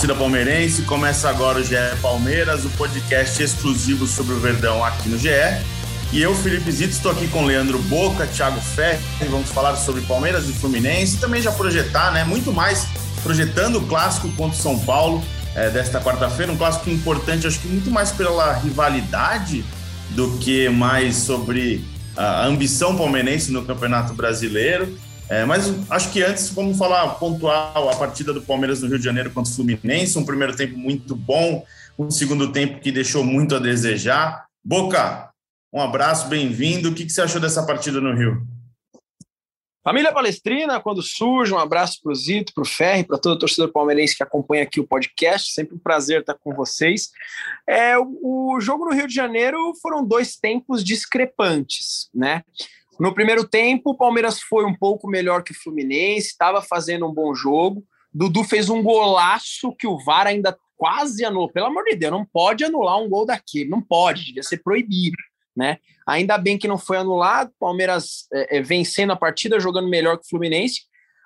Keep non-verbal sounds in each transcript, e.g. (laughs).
Torcida palmeirense, começa agora o GE Palmeiras, o podcast exclusivo sobre o Verdão aqui no GE. E. Eu, Felipe Zito, estou aqui com Leandro Boca, Thiago Ferri, vamos falar sobre Palmeiras e Fluminense, e também já projetar, né, muito mais projetando o clássico contra o São Paulo é, desta quarta-feira, um clássico importante, acho que muito mais pela rivalidade do que mais sobre a ambição palmeirense no Campeonato Brasileiro. É, mas acho que antes vamos falar pontual a partida do Palmeiras no Rio de Janeiro contra o Fluminense, um primeiro tempo muito bom, um segundo tempo que deixou muito a desejar. Boca, um abraço, bem-vindo. O que, que você achou dessa partida no Rio? Família Palestrina, quando surge, um abraço para o Zito, para o Ferri, para todo o torcedor palmeirense que acompanha aqui o podcast. Sempre um prazer estar com vocês. É, o, o jogo no Rio de Janeiro foram dois tempos discrepantes, né? No primeiro tempo, o Palmeiras foi um pouco melhor que o Fluminense, estava fazendo um bom jogo. Dudu fez um golaço que o VAR ainda quase anulou. Pelo amor de Deus, não pode anular um gol daquele, não pode, devia ser proibido. Né? Ainda bem que não foi anulado, Palmeiras é, é, vencendo a partida, jogando melhor que o Fluminense.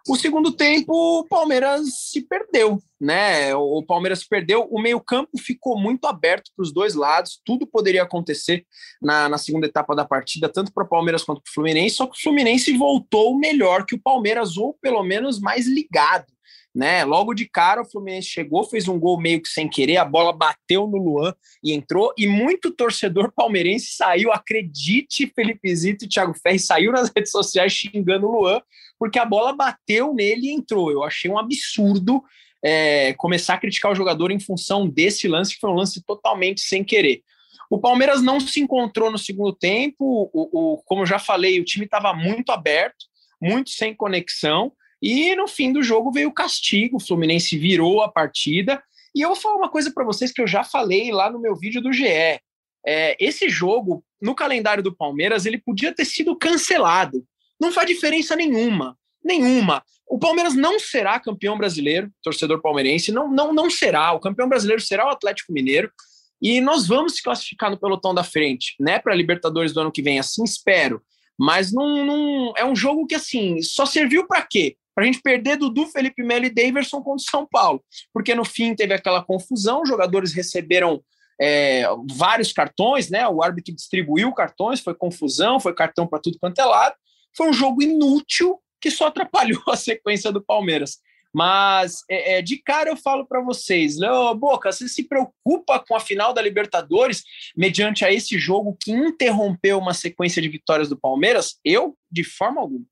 O segundo tempo, o Palmeiras se perdeu, né? O Palmeiras se perdeu, o meio-campo ficou muito aberto para os dois lados, tudo poderia acontecer na, na segunda etapa da partida, tanto para o Palmeiras quanto para o Fluminense, só que o Fluminense voltou melhor que o Palmeiras, ou pelo menos mais ligado. Né? Logo de cara, o Fluminense chegou, fez um gol meio que sem querer, a bola bateu no Luan e entrou, e muito torcedor palmeirense saiu, acredite, Felipe Zito e Thiago Ferri saiu nas (laughs) redes sociais xingando o Luan, porque a bola bateu nele e entrou. Eu achei um absurdo é, começar a criticar o jogador em função desse lance, que foi um lance totalmente sem querer. O Palmeiras não se encontrou no segundo tempo, o, o como eu já falei, o time estava muito aberto, muito sem conexão, e no fim do jogo veio o castigo, o Fluminense virou a partida. E eu vou falar uma coisa para vocês que eu já falei lá no meu vídeo do GE. É, esse jogo, no calendário do Palmeiras, ele podia ter sido cancelado. Não faz diferença nenhuma. Nenhuma. O Palmeiras não será campeão brasileiro, torcedor palmeirense, não, não, não será. O campeão brasileiro será o Atlético Mineiro. E nós vamos se classificar no pelotão da frente, né? Para Libertadores do ano que vem, assim espero. Mas não, não é um jogo que assim só serviu para quê? Para a gente perder Dudu, Felipe Melo e Daverson contra o São Paulo. Porque no fim teve aquela confusão, os jogadores receberam é, vários cartões, né? O árbitro distribuiu cartões, foi confusão, foi cartão para tudo quanto é lado. Foi um jogo inútil que só atrapalhou (laughs) a sequência do Palmeiras. Mas é, é, de cara eu falo para vocês, Leo Boca, você se preocupa com a final da Libertadores mediante a esse jogo que interrompeu uma sequência de vitórias do Palmeiras? Eu, de forma alguma.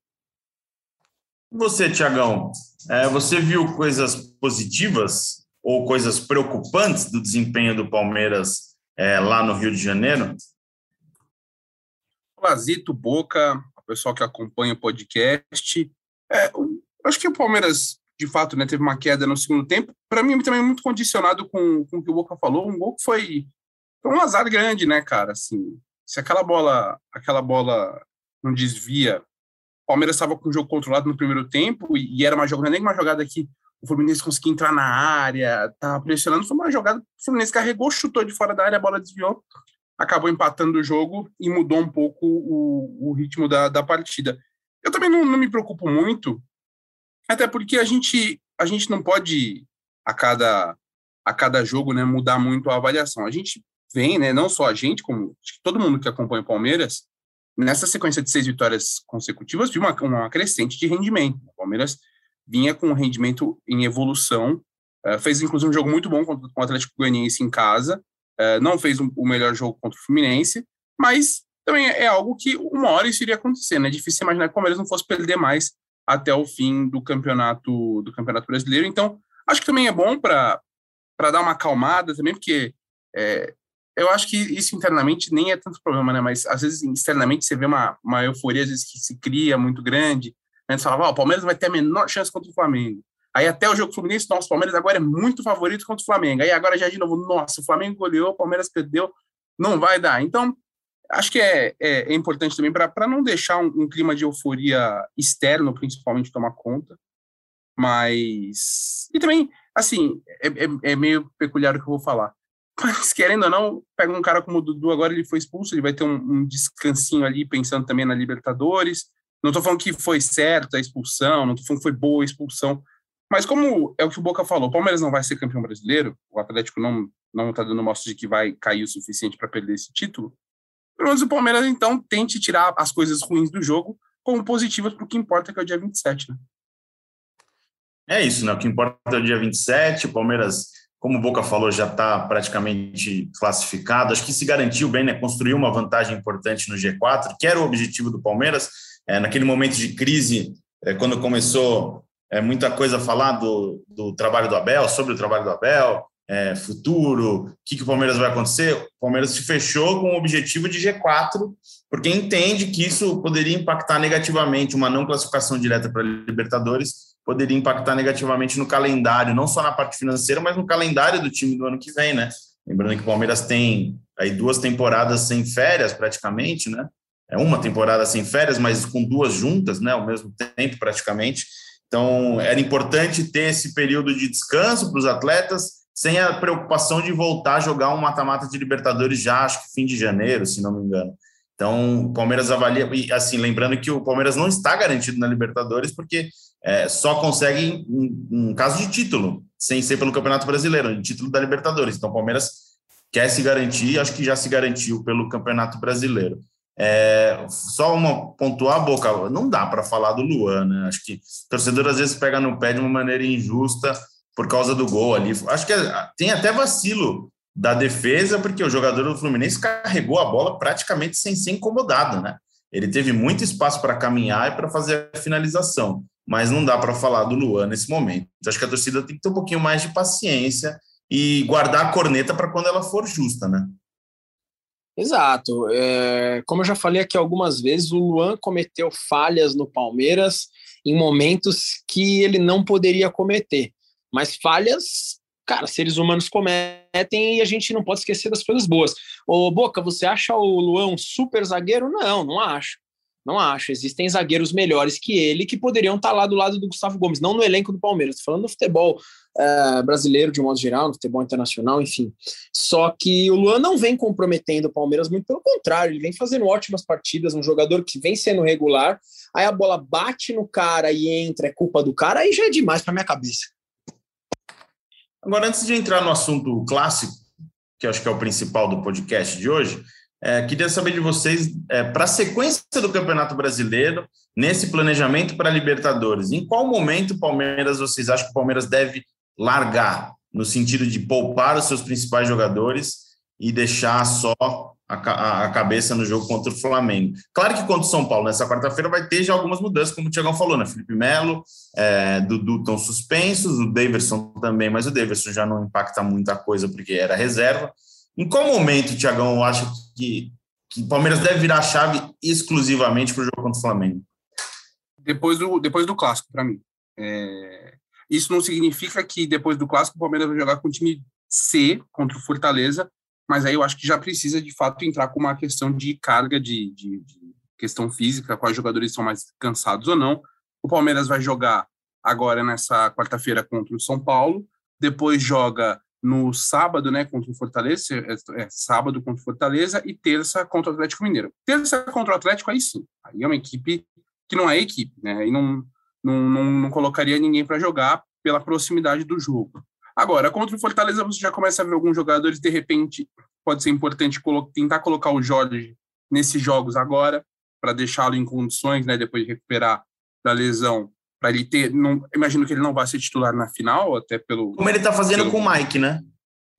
Você, Tiagão, é, você viu coisas positivas ou coisas preocupantes do desempenho do Palmeiras é, lá no Rio de Janeiro? Olá, Zito, Boca, o pessoal que acompanha o podcast. É, acho que o Palmeiras, de fato, né, teve uma queda no segundo tempo. Para mim, também muito condicionado com, com o que o Boca falou. Um gol que foi, foi um azar grande, né, cara? Assim, se aquela bola, aquela bola não desvia o Palmeiras estava com o jogo controlado no primeiro tempo e, e era uma jogada, nem uma jogada que o Fluminense conseguia entrar na área, estava pressionando, foi uma jogada que o Fluminense carregou, chutou de fora da área, a bola desviou, acabou empatando o jogo e mudou um pouco o, o ritmo da, da partida. Eu também não, não me preocupo muito, até porque a gente, a gente não pode, a cada, a cada jogo, né, mudar muito a avaliação. A gente vem, né, não só a gente, como todo mundo que acompanha o Palmeiras, nessa sequência de seis vitórias consecutivas, viu uma, uma crescente de rendimento. O Palmeiras vinha com um rendimento em evolução, uh, fez inclusive um jogo muito bom contra o Atlético Goianiense em casa, uh, não fez um, o melhor jogo contra o Fluminense, mas também é algo que uma hora isso iria acontecer, né? É difícil imaginar que o Palmeiras não fosse perder mais até o fim do campeonato do campeonato brasileiro. Então, acho que também é bom para dar uma acalmada também, porque é, eu acho que isso internamente nem é tanto problema, né? Mas às vezes externamente você vê uma, uma euforia às vezes que se cria muito grande. Né? Você fala, oh, o Palmeiras vai ter a menor chance contra o Flamengo. Aí até o jogo Fluminense, nosso Palmeiras agora é muito favorito contra o Flamengo. Aí agora já de novo, nossa, o Flamengo goleou, o Palmeiras perdeu, não vai dar. Então, acho que é, é, é importante também para não deixar um, um, clima de euforia externo, principalmente, tomar conta. Mas. E também, assim, é, é, é meio peculiar o que eu vou falar. Mas, querendo ou não, pega um cara como o Dudu, agora ele foi expulso, ele vai ter um, um descansinho ali, pensando também na Libertadores. Não estou falando que foi certa a expulsão, não estou falando que foi boa a expulsão, mas como é o que o Boca falou, o Palmeiras não vai ser campeão brasileiro, o Atlético não não está dando mostra de que vai cair o suficiente para perder esse título, pelo menos o Palmeiras, então, tente tirar as coisas ruins do jogo como positivas para o que importa, que é o dia 27, né? É isso, né? O que importa é o dia 27, o Palmeiras como o Boca falou, já está praticamente classificado. Acho que se garantiu bem, né? Construiu uma vantagem importante no G4, que era o objetivo do Palmeiras. É, naquele momento de crise, é, quando começou é, muita coisa a falar do, do trabalho do Abel, sobre o trabalho do Abel, é, futuro, o que, que o Palmeiras vai acontecer, o Palmeiras se fechou com o objetivo de G4, porque entende que isso poderia impactar negativamente uma não classificação direta para Libertadores poderia impactar negativamente no calendário, não só na parte financeira, mas no calendário do time do ano que vem, né? Lembrando que o Palmeiras tem aí duas temporadas sem férias, praticamente, né? É uma temporada sem férias, mas com duas juntas, né? Ao mesmo tempo, praticamente. Então, era importante ter esse período de descanso para os atletas, sem a preocupação de voltar a jogar um mata-mata de Libertadores já, acho que fim de janeiro, se não me engano. Então, o Palmeiras avalia, e assim, lembrando que o Palmeiras não está garantido na Libertadores, porque é, só consegue um, um, caso de título, sem ser pelo Campeonato Brasileiro, de título da Libertadores. Então, o Palmeiras quer se garantir, acho que já se garantiu pelo Campeonato Brasileiro. É, só uma pontuar, Boca, não dá para falar do Luan, né? Acho que o torcedor às vezes pega no pé de uma maneira injusta por causa do gol ali. Acho que tem até vacilo da defesa, porque o jogador do Fluminense carregou a bola praticamente sem ser incomodado, né? Ele teve muito espaço para caminhar e para fazer a finalização, mas não dá para falar do Luan nesse momento. Então, acho que a torcida tem que ter um pouquinho mais de paciência e guardar a corneta para quando ela for justa, né? Exato. É, como eu já falei aqui algumas vezes, o Luan cometeu falhas no Palmeiras em momentos que ele não poderia cometer. Mas falhas cara, seres humanos cometem e a gente não pode esquecer das coisas boas. Ô, Boca, você acha o Luan um super zagueiro? Não, não acho. Não acho. Existem zagueiros melhores que ele que poderiam estar lá do lado do Gustavo Gomes, não no elenco do Palmeiras. Estou falando do futebol é, brasileiro de um modo geral, no futebol internacional, enfim. Só que o Luan não vem comprometendo o Palmeiras, muito pelo contrário, ele vem fazendo ótimas partidas, um jogador que vem sendo regular. Aí a bola bate no cara e entra, é culpa do cara, aí já é demais para minha cabeça. Agora, antes de entrar no assunto clássico, que acho que é o principal do podcast de hoje, é, queria saber de vocês, é, para a sequência do Campeonato Brasileiro, nesse planejamento para Libertadores, em qual momento o Palmeiras, vocês acham que o Palmeiras deve largar, no sentido de poupar os seus principais jogadores e deixar só a, a, cabeça no jogo contra o Flamengo. Claro que contra o São Paulo, nessa quarta-feira, vai ter já algumas mudanças, como o Tiagão falou, né? Felipe Melo, é, Dudu estão suspensos, o Daverson também, mas o Daverson já não impacta muita coisa porque era reserva. Em qual momento, Tiagão, acha que, que o Palmeiras deve virar a chave exclusivamente para o jogo contra o Flamengo? Depois do, depois do clássico, para mim. É... Isso não significa que depois do clássico o Palmeiras vai jogar com o time C contra o Fortaleza, mas aí eu acho que já precisa de fato entrar com uma questão de carga de, de, de questão física, quais jogadores estão mais cansados ou não. O Palmeiras vai jogar agora nessa quarta-feira contra o São Paulo, depois joga no sábado, né, contra o Fortaleza, é, é, sábado contra o Fortaleza e terça contra o Atlético Mineiro. Terça contra o Atlético, aí sim, aí é uma equipe que não é equipe, né, aí não, não, não, não colocaria ninguém para jogar pela proximidade do jogo. Agora, contra o Fortaleza, você já começa a ver alguns jogadores, de repente, pode ser importante colo tentar colocar o Jorge nesses jogos agora, para deixá-lo em condições, né, depois de recuperar da lesão, para ele ter. Não, imagino que ele não vai ser titular na final, até pelo. Como ele está fazendo pelo... com o Mike, né?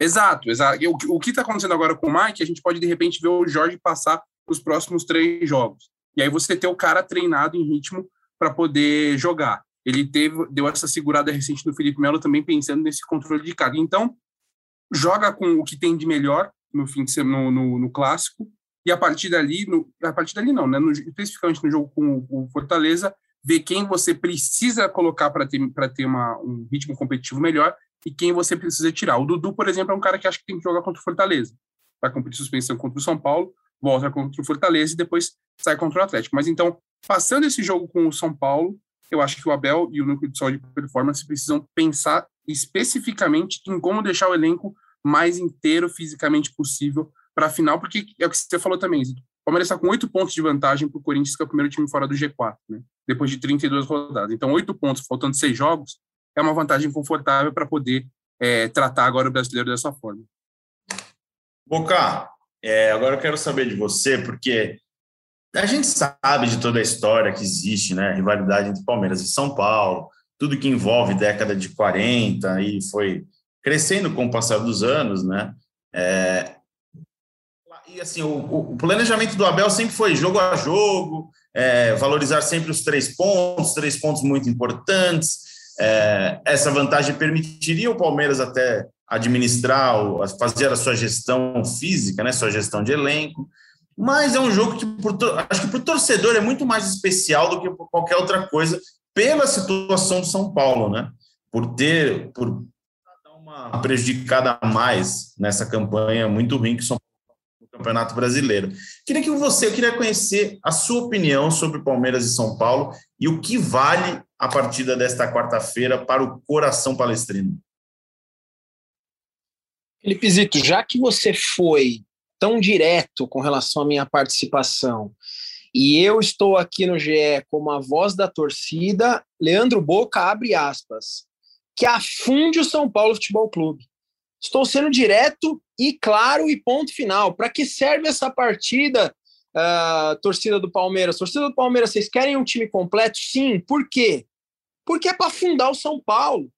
Exato, exato. O, o que está acontecendo agora com o Mike, a gente pode, de repente, ver o Jorge passar os próximos três jogos. E aí você ter o cara treinado em ritmo para poder jogar ele teve, deu essa segurada recente do Felipe Melo também pensando nesse controle de carga. Então, joga com o que tem de melhor no fim de semana, no, no, no clássico, e a partir dali, no, a partir dali não, né, no, especificamente no jogo com o Fortaleza, ver quem você precisa colocar para ter, ter uma, um ritmo competitivo melhor e quem você precisa tirar. O Dudu, por exemplo, é um cara que acha que tem que jogar contra o Fortaleza. Vai cumprir suspensão contra o São Paulo, volta contra o Fortaleza e depois sai contra o Atlético. Mas então, passando esse jogo com o São Paulo, eu acho que o Abel e o núcleo de saúde e performance precisam pensar especificamente em como deixar o elenco mais inteiro fisicamente possível para a final, porque é o que você falou também, o Palmeiras está com oito pontos de vantagem para o Corinthians, que é o primeiro time fora do G4, né? depois de 32 rodadas. Então, oito pontos, faltando seis jogos, é uma vantagem confortável para poder é, tratar agora o brasileiro dessa forma. Boca, é, agora eu quero saber de você, porque a gente sabe de toda a história que existe, né? Rivalidade entre Palmeiras e São Paulo, tudo que envolve década de 40 e foi crescendo com o passar dos anos, né? É, e assim, o, o, planejamento do Abel sempre foi jogo a jogo, é, valorizar sempre os três pontos, três pontos muito importantes. É, essa vantagem permitiria o Palmeiras até administrar, fazer a sua gestão física, né, sua gestão de elenco. Mas é um jogo que, por, acho que para o torcedor é muito mais especial do que qualquer outra coisa, pela situação do São Paulo, né? Por ter, por dar uma prejudicada a mais nessa campanha muito ruim que o São Paulo no Campeonato Brasileiro. Queria que você, eu queria conhecer a sua opinião sobre Palmeiras e São Paulo e o que vale a partida desta quarta-feira para o coração palestrino. Felipe Zito, já que você foi tão direto com relação à minha participação. E eu estou aqui no GE como a voz da torcida. Leandro Boca abre aspas. Que afunde o São Paulo Futebol Clube. Estou sendo direto e claro e ponto final. Para que serve essa partida, uh, torcida do Palmeiras? Torcida do Palmeiras, vocês querem um time completo? Sim. Por quê? Porque é para afundar o São Paulo.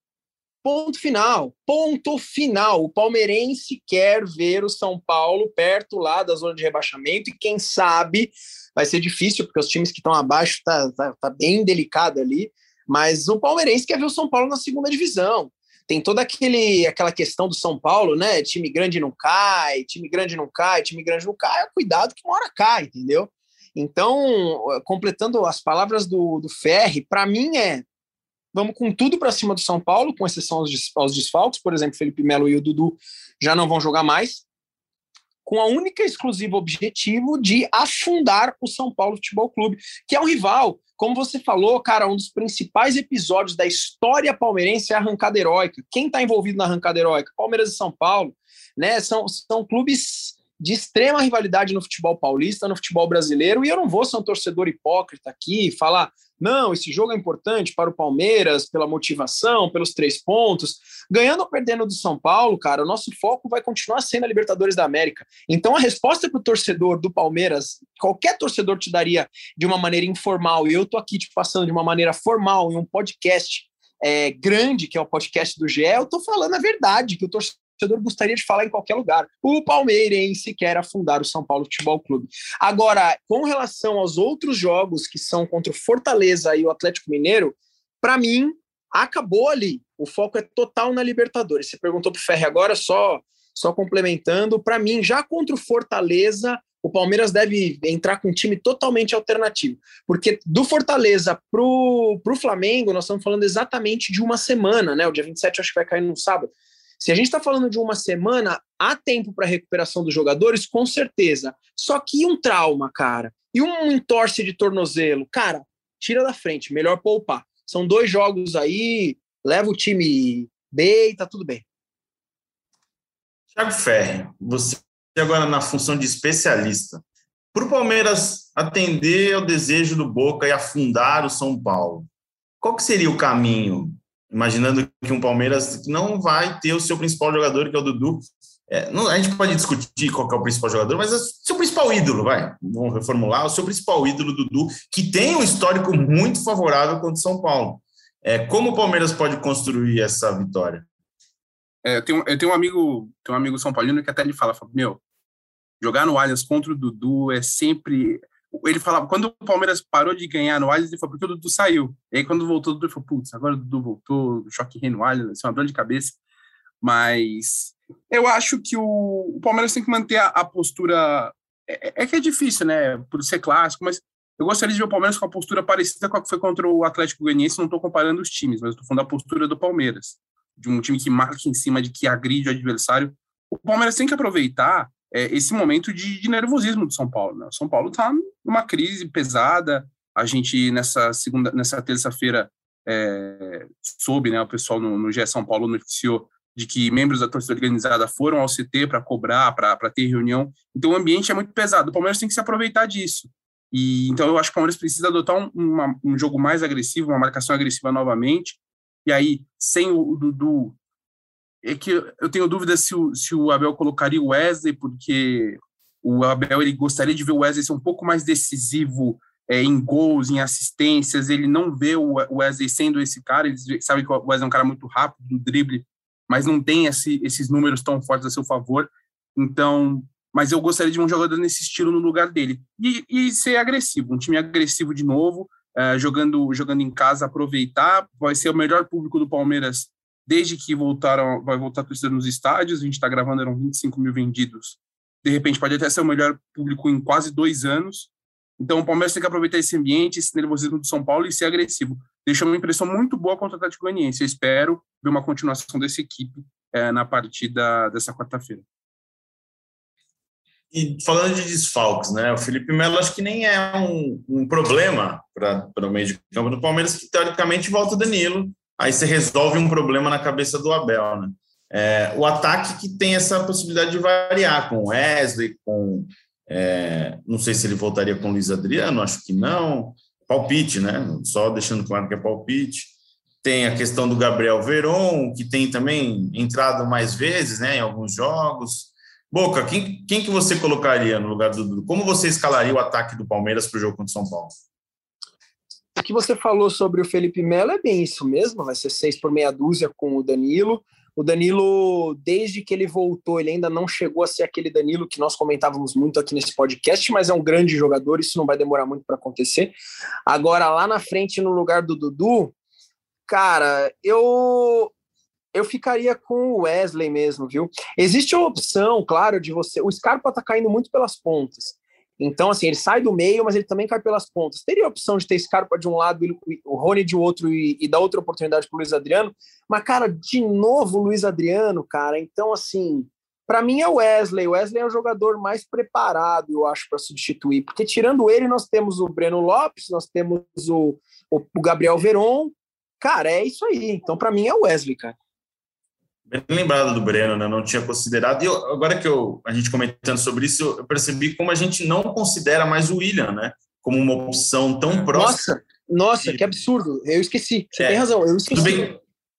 Ponto final. Ponto final. O palmeirense quer ver o São Paulo perto lá da zona de rebaixamento e quem sabe vai ser difícil, porque os times que estão abaixo tá, tá, tá, bem delicado ali. Mas o palmeirense quer ver o São Paulo na segunda divisão. Tem toda aquele, aquela questão do São Paulo, né? Time grande não cai, time grande não cai, time grande não cai. Cuidado que uma hora cai, entendeu? Então, completando as palavras do, do Ferri, para mim é Vamos com tudo para cima do São Paulo, com exceção aos, aos desfalques. Por exemplo, Felipe Melo e o Dudu já não vão jogar mais. Com a única e exclusiva objetivo de afundar o São Paulo Futebol Clube, que é um rival. Como você falou, cara, um dos principais episódios da história palmeirense é a arrancada heróica. Quem está envolvido na arrancada heróica? Palmeiras e São Paulo. Né? São, são clubes de extrema rivalidade no futebol paulista, no futebol brasileiro, e eu não vou ser um torcedor hipócrita aqui e falar, não, esse jogo é importante para o Palmeiras, pela motivação, pelos três pontos. Ganhando ou perdendo do São Paulo, cara, o nosso foco vai continuar sendo a Libertadores da América. Então, a resposta para o torcedor do Palmeiras, qualquer torcedor te daria de uma maneira informal, e eu tô aqui te passando de uma maneira formal em um podcast é, grande, que é o podcast do GE, eu tô falando a verdade, que o torcedor torcedor gostaria de falar em qualquer lugar. O palmeirense quer afundar o São Paulo Futebol Clube. Agora, com relação aos outros jogos que são contra o Fortaleza e o Atlético Mineiro, para mim, acabou ali. O foco é total na Libertadores. Você perguntou para o Ferre agora, só, só complementando. Para mim, já contra o Fortaleza, o Palmeiras deve entrar com um time totalmente alternativo. Porque do Fortaleza para o Flamengo, nós estamos falando exatamente de uma semana, né? O dia 27 acho que vai cair no sábado. Se a gente está falando de uma semana, há tempo para recuperação dos jogadores, com certeza. Só que um trauma, cara, e um entorce de tornozelo, cara, tira da frente, melhor poupar. São dois jogos aí, leva o time B e tá tudo bem. Thiago Ferri, você agora na função de especialista. Para o Palmeiras atender ao desejo do Boca e afundar o São Paulo, qual que seria o caminho imaginando que um Palmeiras não vai ter o seu principal jogador, que é o Dudu. É, não, a gente pode discutir qual é o principal jogador, mas é o seu principal ídolo, vai, vamos reformular, o seu principal ídolo, Dudu, que tem um histórico muito favorável contra o São Paulo. É, como o Palmeiras pode construir essa vitória? É, eu, tenho, eu tenho um amigo, tenho um amigo São Paulino que até ele fala, fala, meu, jogar no Allianz contra o Dudu é sempre ele falava, quando o Palmeiras parou de ganhar no Allianz, ele falou, porque o Dudu saiu. E aí, quando voltou, o Dudu falou, putz, agora o Dudu voltou, choque rei no Allianz, ser uma dor de cabeça. Mas eu acho que o, o Palmeiras tem que manter a, a postura. É, é, que é difícil, né, por ser clássico, mas eu gostaria de ver o Palmeiras com uma postura parecida com a que foi contra o Atlético Goianiense. Não estou comparando os times, mas estou falando da postura do Palmeiras, de um time que marca em cima, de que agride o adversário. O Palmeiras tem que aproveitar é, esse momento de, de, nervosismo do São Paulo. Né? São Paulo está numa crise pesada. A gente nessa segunda, nessa terça-feira é, soube, né? O pessoal no, no GE São Paulo noticiou de que membros da torcida organizada foram ao CT para cobrar, para ter reunião. Então o ambiente é muito pesado. O Palmeiras tem que se aproveitar disso. E então eu acho que o Palmeiras precisa adotar um, uma, um jogo mais agressivo, uma marcação agressiva novamente. E aí, sem o Dudu, é que eu tenho dúvida se o, se o Abel colocaria o Wesley, porque o Abel ele gostaria de ver o Wesley ser um pouco mais decisivo é, em gols, em assistências. Ele não vê o Wesley sendo esse cara. Ele sabe que o Wesley é um cara muito rápido no drible, mas não tem esse, esses números tão fortes a seu favor. Então, mas eu gostaria de um jogador nesse estilo no lugar dele. E, e ser agressivo, um time agressivo de novo, uh, jogando, jogando em casa, aproveitar. Vai ser o melhor público do Palmeiras desde que voltaram, vai voltar a torcida nos estádios. A gente está gravando, eram 25 mil vendidos. De repente, pode até ser o melhor público em quase dois anos. Então, o Palmeiras tem que aproveitar esse ambiente, esse nervosismo do São Paulo e ser agressivo. Deixou uma impressão muito boa contra o Atlético Goianiense. Eu espero ver uma continuação dessa equipe é, na partida dessa quarta-feira. E falando de desfalques, né? O Felipe Melo acho que nem é um, um problema para o meio de campo do Palmeiras, que teoricamente volta o Danilo. Aí você resolve um problema na cabeça do Abel, né? É, o ataque que tem essa possibilidade de variar com Wesley, com é, não sei se ele voltaria com o Luiz Adriano, acho que não. Palpite, né? Só deixando claro que é palpite. Tem a questão do Gabriel Veron, que tem também entrado mais vezes né, em alguns jogos. Boca, quem, quem que você colocaria no lugar do Dudu? Como você escalaria o ataque do Palmeiras para o jogo contra o São Paulo? Que você falou sobre o Felipe Melo é bem isso mesmo, vai ser seis por meia dúzia com o Danilo. O Danilo, desde que ele voltou, ele ainda não chegou a ser aquele Danilo que nós comentávamos muito aqui nesse podcast, mas é um grande jogador, isso não vai demorar muito para acontecer. Agora, lá na frente, no lugar do Dudu, cara, eu eu ficaria com o Wesley mesmo, viu? Existe a opção, claro, de você. O Scarpa tá caindo muito pelas pontas. Então, assim, ele sai do meio, mas ele também cai pelas pontas. Teria a opção de ter Scarpa de um lado, o Rony de outro e, e dar outra oportunidade para o Luiz Adriano. Mas, cara, de novo Luiz Adriano, cara. Então, assim, para mim é o Wesley. O Wesley é o jogador mais preparado, eu acho, para substituir. Porque tirando ele, nós temos o Breno Lopes, nós temos o, o, o Gabriel Veron. Cara, é isso aí. Então, para mim é o Wesley, cara. Bem lembrado do Breno, né? Não tinha considerado. E eu, agora que eu, a gente comentando sobre isso, eu percebi como a gente não considera mais o William, né? Como uma opção tão próxima. Nossa, nossa, que absurdo. Eu esqueci. Você é, tem razão, eu esqueci.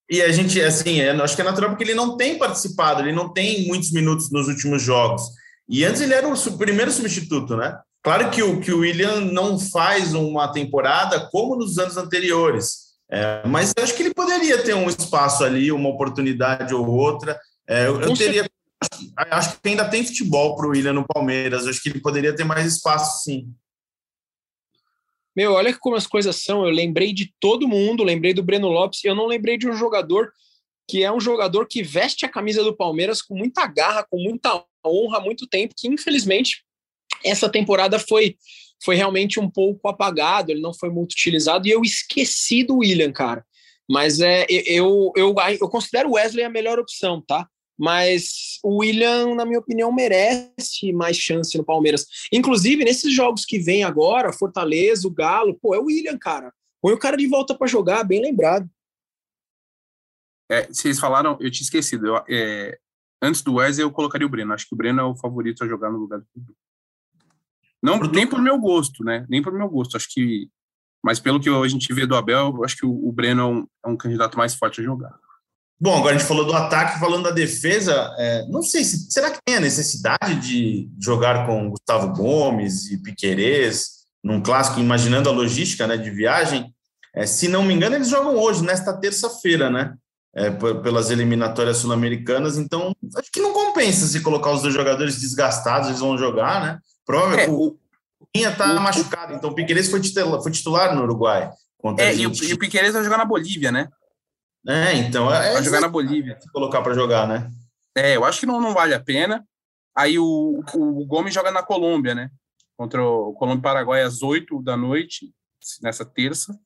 E a gente, assim, é, acho que é natural porque ele não tem participado, ele não tem muitos minutos nos últimos jogos. E antes ele era o primeiro substituto, né? Claro que o, que o William não faz uma temporada como nos anos anteriores é, mas eu acho que ele poderia ter um espaço ali, uma oportunidade ou outra. É, eu, eu teria. Acho que ainda tem futebol para o William no Palmeiras. Acho que ele poderia ter mais espaço, sim. Meu, olha como as coisas são. Eu lembrei de todo mundo, lembrei do Breno Lopes, eu não lembrei de um jogador que é um jogador que veste a camisa do Palmeiras com muita garra, com muita honra há muito tempo, que infelizmente essa temporada foi foi realmente um pouco apagado, ele não foi muito utilizado, e eu esqueci do William, cara. Mas é, eu, eu, eu considero o Wesley a melhor opção, tá? Mas o William, na minha opinião, merece mais chance no Palmeiras. Inclusive, nesses jogos que vem agora, Fortaleza, o Galo, pô, é o William, cara. Põe o cara de volta para jogar, bem lembrado. É, vocês falaram, eu tinha esquecido. Eu, é, antes do Wesley, eu colocaria o Breno. Acho que o Breno é o favorito a jogar no lugar do não, nem por meu gosto, né? Nem por meu gosto. Acho que. Mas pelo que a gente vê do Abel, acho que o, o Breno é um, é um, candidato mais forte a jogar. Bom, agora a gente falou do ataque, falando da defesa. É, não sei se. Será que tem a necessidade de jogar com Gustavo Gomes e Piquerez num clássico, imaginando a logística né, de viagem? É, se não me engano, eles jogam hoje, nesta terça-feira, né? É, pelas eliminatórias sul-americanas, então acho que não compensa se colocar os dois jogadores desgastados, eles vão jogar, né? Prova, é, o Pinha tá o, machucado, então o Piqueires foi titular, foi titular no Uruguai. É, e o, e o Piqueires vai jogar na Bolívia, né? É, então. É, vai jogar na Bolívia. Colocar para jogar, né? É, eu acho que não, não vale a pena. Aí o, o Gomes joga na Colômbia, né? contra o Colômbia e Paraguai às 8 da noite, nessa terça.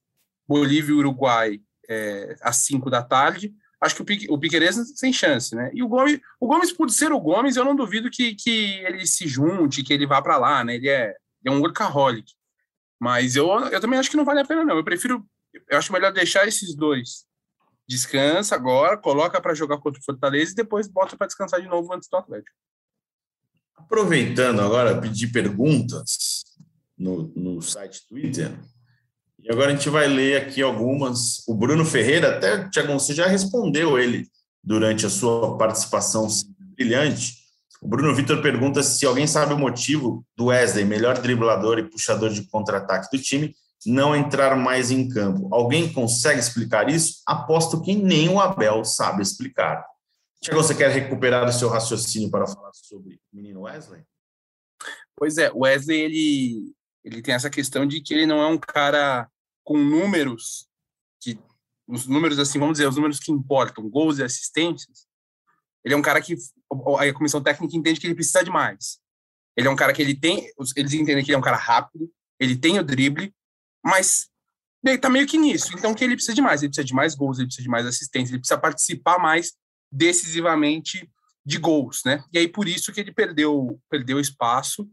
Bolívia e Uruguai é, às 5 da tarde. Acho que o, Pique, sem chance, né? E o Gomes, o Gomes, por ser o Gomes, eu não duvido que, que ele se junte, que ele vá para lá, né? Ele é, é um workaholic. Mas eu, eu também acho que não vale a pena, não. Eu prefiro, eu acho melhor deixar esses dois. Descansa agora, coloca para jogar contra o Fortaleza e depois bota para descansar de novo antes do Atlético. Aproveitando agora, pedir perguntas no, no site Twitter. E agora a gente vai ler aqui algumas. O Bruno Ferreira, até, Tiagão, você já respondeu ele durante a sua participação brilhante. O Bruno Vitor pergunta se alguém sabe o motivo do Wesley, melhor driblador e puxador de contra-ataque do time, não entrar mais em campo. Alguém consegue explicar isso? Aposto que nem o Abel sabe explicar. Tiago, você quer recuperar o seu raciocínio para falar sobre o menino Wesley? Pois é, o Wesley ele, ele tem essa questão de que ele não é um cara com números que os números assim, vamos dizer, os números que importam, gols e assistências. Ele é um cara que a comissão técnica entende que ele precisa de mais. Ele é um cara que ele tem, eles entendem que ele é um cara rápido, ele tem o drible, mas ele tá meio que nisso. Então que ele precisa de mais, ele precisa de mais gols, ele precisa de mais assistência, ele precisa participar mais decisivamente de gols, né? E aí por isso que ele perdeu perdeu espaço.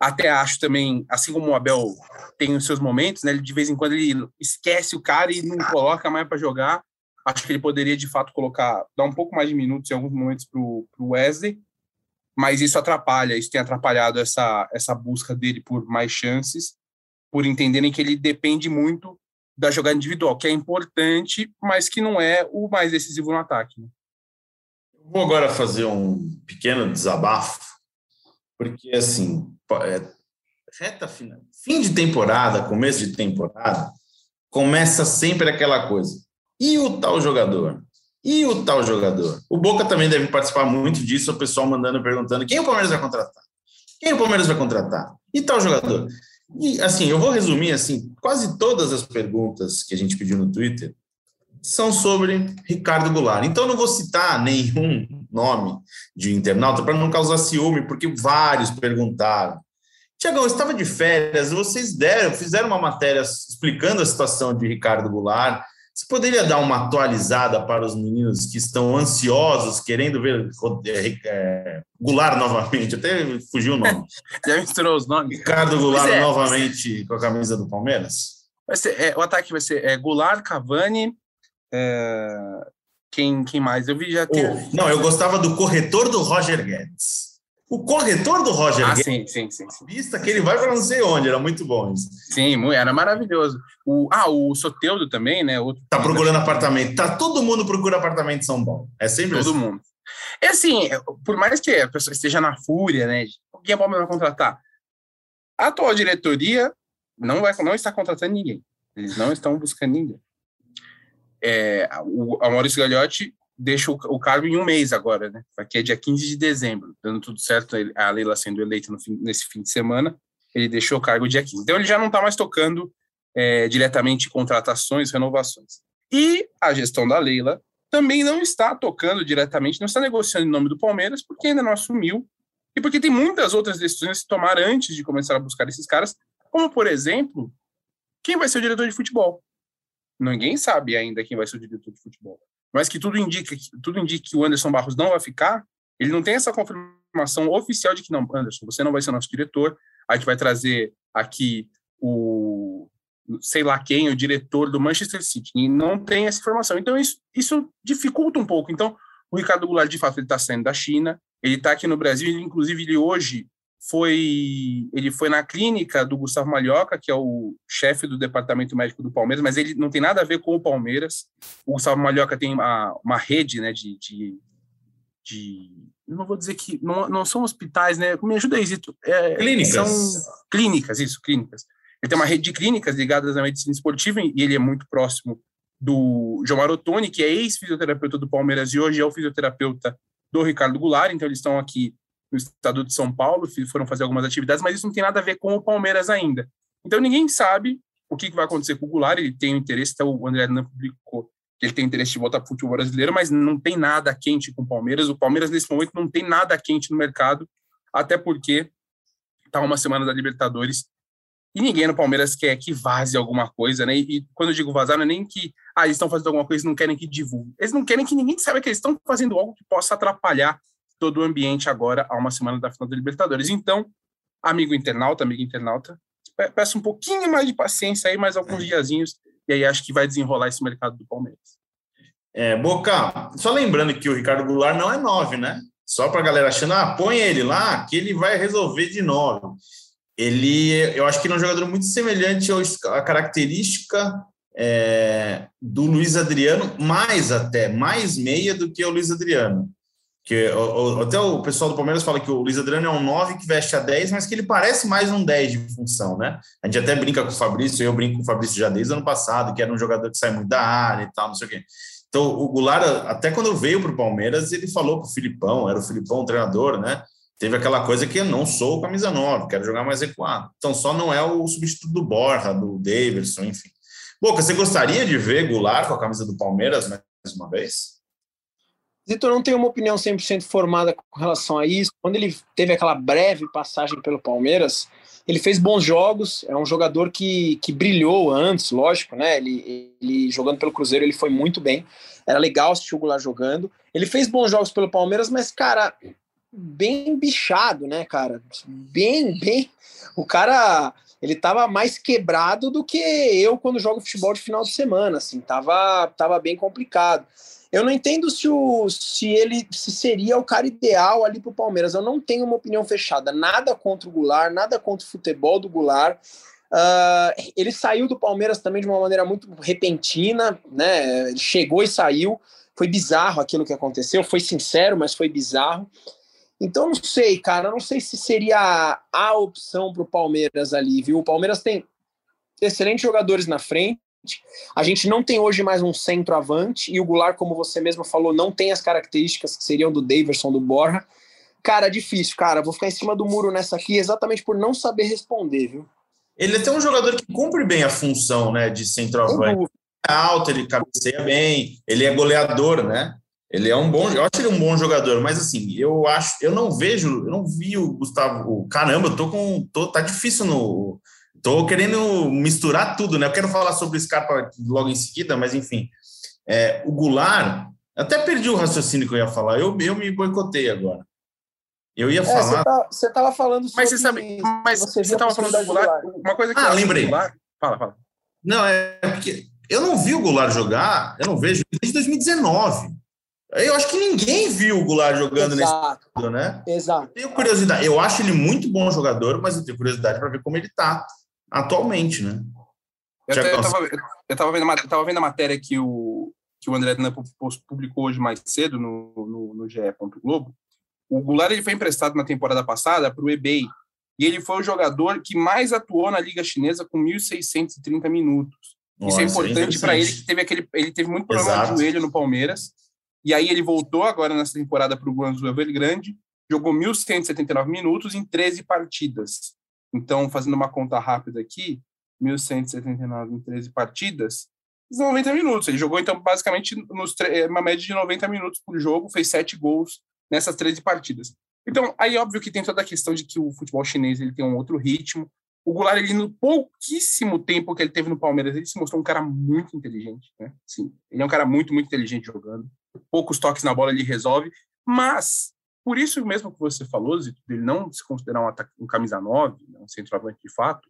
Até acho também, assim como o Abel tem os seus momentos, né? Ele, de vez em quando ele esquece o cara e não coloca mais para jogar. Acho que ele poderia de fato colocar, dar um pouco mais de minutos em alguns momentos para o Wesley, mas isso atrapalha, isso tem atrapalhado essa essa busca dele por mais chances, por entenderem que ele depende muito da jogada individual, que é importante, mas que não é o mais decisivo no ataque. Né? Vou agora fazer um pequeno desabafo, porque assim, reta final, fim de temporada, começo de temporada, começa sempre aquela coisa. E o tal jogador? E o tal jogador? O Boca também deve participar muito disso, o pessoal mandando, perguntando quem o Palmeiras vai contratar? Quem o Palmeiras vai contratar? E tal jogador? E assim, eu vou resumir assim, quase todas as perguntas que a gente pediu no Twitter são sobre Ricardo Goulart. Então não vou citar nenhum nome de internauta para não causar ciúme, porque vários perguntaram. Tiagão, estava de férias, vocês deram, fizeram uma matéria explicando a situação de Ricardo Goulart. Você poderia dar uma atualizada para os meninos que estão ansiosos, querendo ver é, Goulart novamente? Até fugiu o nome. (laughs) Já misturou os nomes. Ricardo Goulart é, novamente com a camisa do Palmeiras? Vai ser, é, o ataque vai ser é, Goulart, Cavani, é, quem, quem mais? Eu vi já ter. Oh, não, eu gostava do corretor do Roger Guedes. O corretor do Roger ah, Guedes. Sim, sim, sim, sim. Vista que ele vai para não sei onde, era muito bom isso. Sim, era maravilhoso. O, ah, o Soteudo também, né? Outro tá procurando apartamento. Tá todo mundo procura apartamento em São Paulo. É sempre Todo assim. mundo. É assim, por mais que a pessoa esteja na fúria, né? Quem é bom vai contratar? A atual diretoria não, vai, não está contratando ninguém. Eles não estão buscando ninguém. É, o, a Maurício Gagliotti deixa o, o, cargo em um mês agora, né? Aqui é dia 15 de dezembro, dando tudo certo, a Leila sendo eleita fim, nesse fim de semana, ele deixou o cargo dia 15. Então ele já não está mais tocando é, diretamente contratações, renovações. E a gestão da Leila também não está tocando diretamente, não está negociando em nome do Palmeiras, porque ainda não assumiu, e porque tem muitas outras decisões a se tomar antes de começar a buscar esses caras, como, por exemplo, quem vai ser o diretor de futebol. Ninguém sabe ainda quem vai ser o diretor de futebol mas que tudo indica, tudo indica que o Anderson Barros não vai ficar, ele não tem essa confirmação oficial de que não, Anderson, você não vai ser nosso diretor, a gente vai trazer aqui o sei lá quem, o diretor do Manchester City, e não tem essa informação. Então isso, isso dificulta um pouco. Então o Ricardo Goulart, de fato, ele está saindo da China, ele está aqui no Brasil, inclusive ele hoje foi ele foi na clínica do Gustavo Malhoca, que é o chefe do departamento médico do Palmeiras, mas ele não tem nada a ver com o Palmeiras. O Gustavo Malhoca tem uma, uma rede né, de, de, de não vou dizer que não, não são hospitais, né? Me ajuda aí, Zito. É, clínicas. São clínicas, isso, clínicas. Ele tem uma rede de clínicas ligadas à medicina esportiva e ele é muito próximo do João Marotoni, que é ex-fisioterapeuta do Palmeiras e hoje é o fisioterapeuta do Ricardo Goulart, então eles estão aqui no estado de São Paulo, foram fazer algumas atividades, mas isso não tem nada a ver com o Palmeiras ainda. Então ninguém sabe o que vai acontecer com o Goulart, ele tem interesse, até o André não publicou que ele tem interesse de voltar para o futebol brasileiro, mas não tem nada quente com o Palmeiras. O Palmeiras, nesse momento, não tem nada quente no mercado, até porque tá uma semana da Libertadores e ninguém no Palmeiras quer que vaze alguma coisa, né? E, quando eu digo vazar, não é nem que ah, eles estão fazendo alguma coisa e não querem que divulgue. Eles não querem que ninguém saiba que eles estão fazendo algo que possa atrapalhar todo o ambiente agora a uma semana da final da Libertadores. Então, amigo internauta, amigo internauta, peço um pouquinho mais de paciência aí, mais alguns diazinhos, e aí acho que vai desenrolar esse mercado do Palmeiras. É, Boca, só lembrando que o Ricardo Goulart não é nove, né? Só para a galera achando, ah, põe ele lá, que ele vai resolver de nove. Ele, eu acho que ele é um jogador muito semelhante à característica é, do Luiz Adriano, mais até, mais meia do que o Luiz Adriano. Que, até o pessoal do Palmeiras fala que o Luiz Adriano é um 9 que veste a 10, mas que ele parece mais um 10 de função, né? A gente até brinca com o Fabrício, eu brinco com o Fabrício já desde o ano passado, que era um jogador que sai muito da área e tal, não sei o quê. Então, o Goulart, até quando veio para o Palmeiras, ele falou para o Filipão, era o Filipão o treinador, né? Teve aquela coisa que eu não sou o camisa 9, quero jogar mais recuado. Então, só não é o substituto do Borja, do Davidson, enfim. Boca, você gostaria de ver Goulart com a camisa do Palmeiras mais uma vez? Zito não tem uma opinião 100% formada com relação a isso. Quando ele teve aquela breve passagem pelo Palmeiras, ele fez bons jogos, é um jogador que, que brilhou antes, lógico, né? Ele, ele jogando pelo Cruzeiro, ele foi muito bem. Era legal assistir o Goulart jogando. Ele fez bons jogos pelo Palmeiras, mas, cara, bem bichado, né, cara? Bem, bem. O cara, ele tava mais quebrado do que eu quando jogo futebol de final de semana, assim, tava, tava bem complicado. Eu não entendo se, o, se ele se seria o cara ideal ali para o Palmeiras. Eu não tenho uma opinião fechada. Nada contra o Goulart, nada contra o futebol do Goulart. Uh, ele saiu do Palmeiras também de uma maneira muito repentina, né? Ele chegou e saiu. Foi bizarro aquilo que aconteceu. Foi sincero, mas foi bizarro. Então, não sei, cara. Não sei se seria a opção para o Palmeiras ali, viu? O Palmeiras tem excelentes jogadores na frente. A gente não tem hoje mais um centroavante, e o Goulart, como você mesmo falou, não tem as características que seriam do Daverson, do Borja. Cara, difícil, cara. Vou ficar em cima do muro nessa aqui exatamente por não saber responder, viu? Ele é até um jogador que cumpre bem a função, né, de centroavante. É alto, ele cabeceia bem, ele é goleador, né? Ele é um bom, eu acho ele um bom jogador, mas assim, eu acho, eu não vejo, eu não vi o Gustavo, caramba, eu tô com, tô, tá difícil no Tô querendo misturar tudo, né? Eu quero falar sobre o Scarpa logo em seguida, mas enfim. É, o Goulart, até perdi o raciocínio que eu ia falar. Eu, eu me boicotei agora. Eu ia é, falar. Você tá, tava falando sobre. Mas você sabe. Mas você estava falando do Goulart. Uma coisa que. Ah, lembrei. Goulart, fala, fala. Não, é porque eu não vi o Goulart jogar, eu não vejo desde 2019. Eu acho que ninguém viu o Goulart jogando Exato. nesse né? Exato. Eu tenho curiosidade. Eu acho ele muito bom jogador, mas eu tenho curiosidade para ver como ele tá atualmente, né? Eu, estava vendo, eu vendo a matéria que o, que o André Dana publicou hoje mais cedo no, no, no GE. Globo. O Goulart ele foi emprestado na temporada passada para o eBay e ele foi o jogador que mais atuou na Liga Chinesa com 1.630 minutos. Nossa, Isso é importante para ele, que teve aquele, ele teve muito problema Exato. de joelho no Palmeiras. E aí ele voltou agora nessa temporada para o Guangzhou Evergrande, jogou 1.179 minutos em 13 partidas. Então, fazendo uma conta rápida aqui, 1.179 em 13 partidas, 90 minutos. Ele jogou, então, basicamente, nos é, uma média de 90 minutos por jogo, fez sete gols nessas 13 partidas. Então, aí, óbvio que tem toda a questão de que o futebol chinês ele tem um outro ritmo. O Goulart, ele, no pouquíssimo tempo que ele teve no Palmeiras, ele se mostrou um cara muito inteligente, né? Sim, ele é um cara muito, muito inteligente jogando. Poucos toques na bola ele resolve, mas por isso mesmo que você falou, Zito, dele não se considerar um, um camisa 9, né, um centroavante de fato,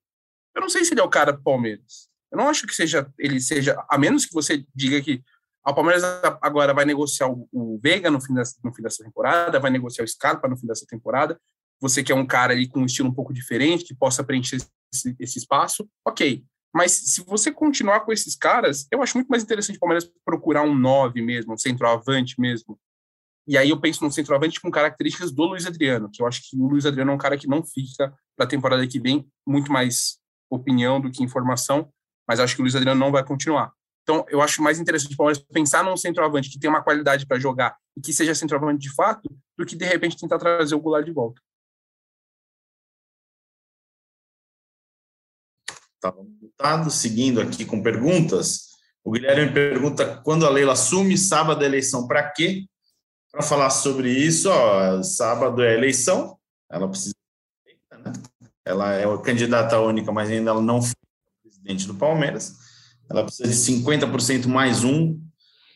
eu não sei se ele é o cara do Palmeiras. Eu não acho que seja ele seja, a menos que você diga que a Palmeiras agora vai negociar o, o Veiga no fim, dessa, no fim dessa temporada, vai negociar o Scarpa no fim dessa temporada. Você que é um cara ali com um estilo um pouco diferente, que possa preencher esse, esse espaço, ok. Mas se você continuar com esses caras, eu acho muito mais interessante o Palmeiras procurar um 9 mesmo, um centroavante mesmo, e aí eu penso num centroavante com características do Luiz Adriano, que eu acho que o Luiz Adriano é um cara que não fica para a temporada que vem, muito mais opinião do que informação, mas acho que o Luiz Adriano não vai continuar. Então, eu acho mais interessante pensar num centroavante que tem uma qualidade para jogar e que seja centroavante de fato, do que de repente tentar trazer o Goulart de volta. Tá voltado, seguindo aqui com perguntas. O Guilherme pergunta quando a Leila assume, sábado a eleição para quê? Para falar sobre isso, ó, sábado é eleição, ela precisa. Né? ela é candidata única, mas ainda ela não foi presidente do Palmeiras. Ela precisa de 50% mais um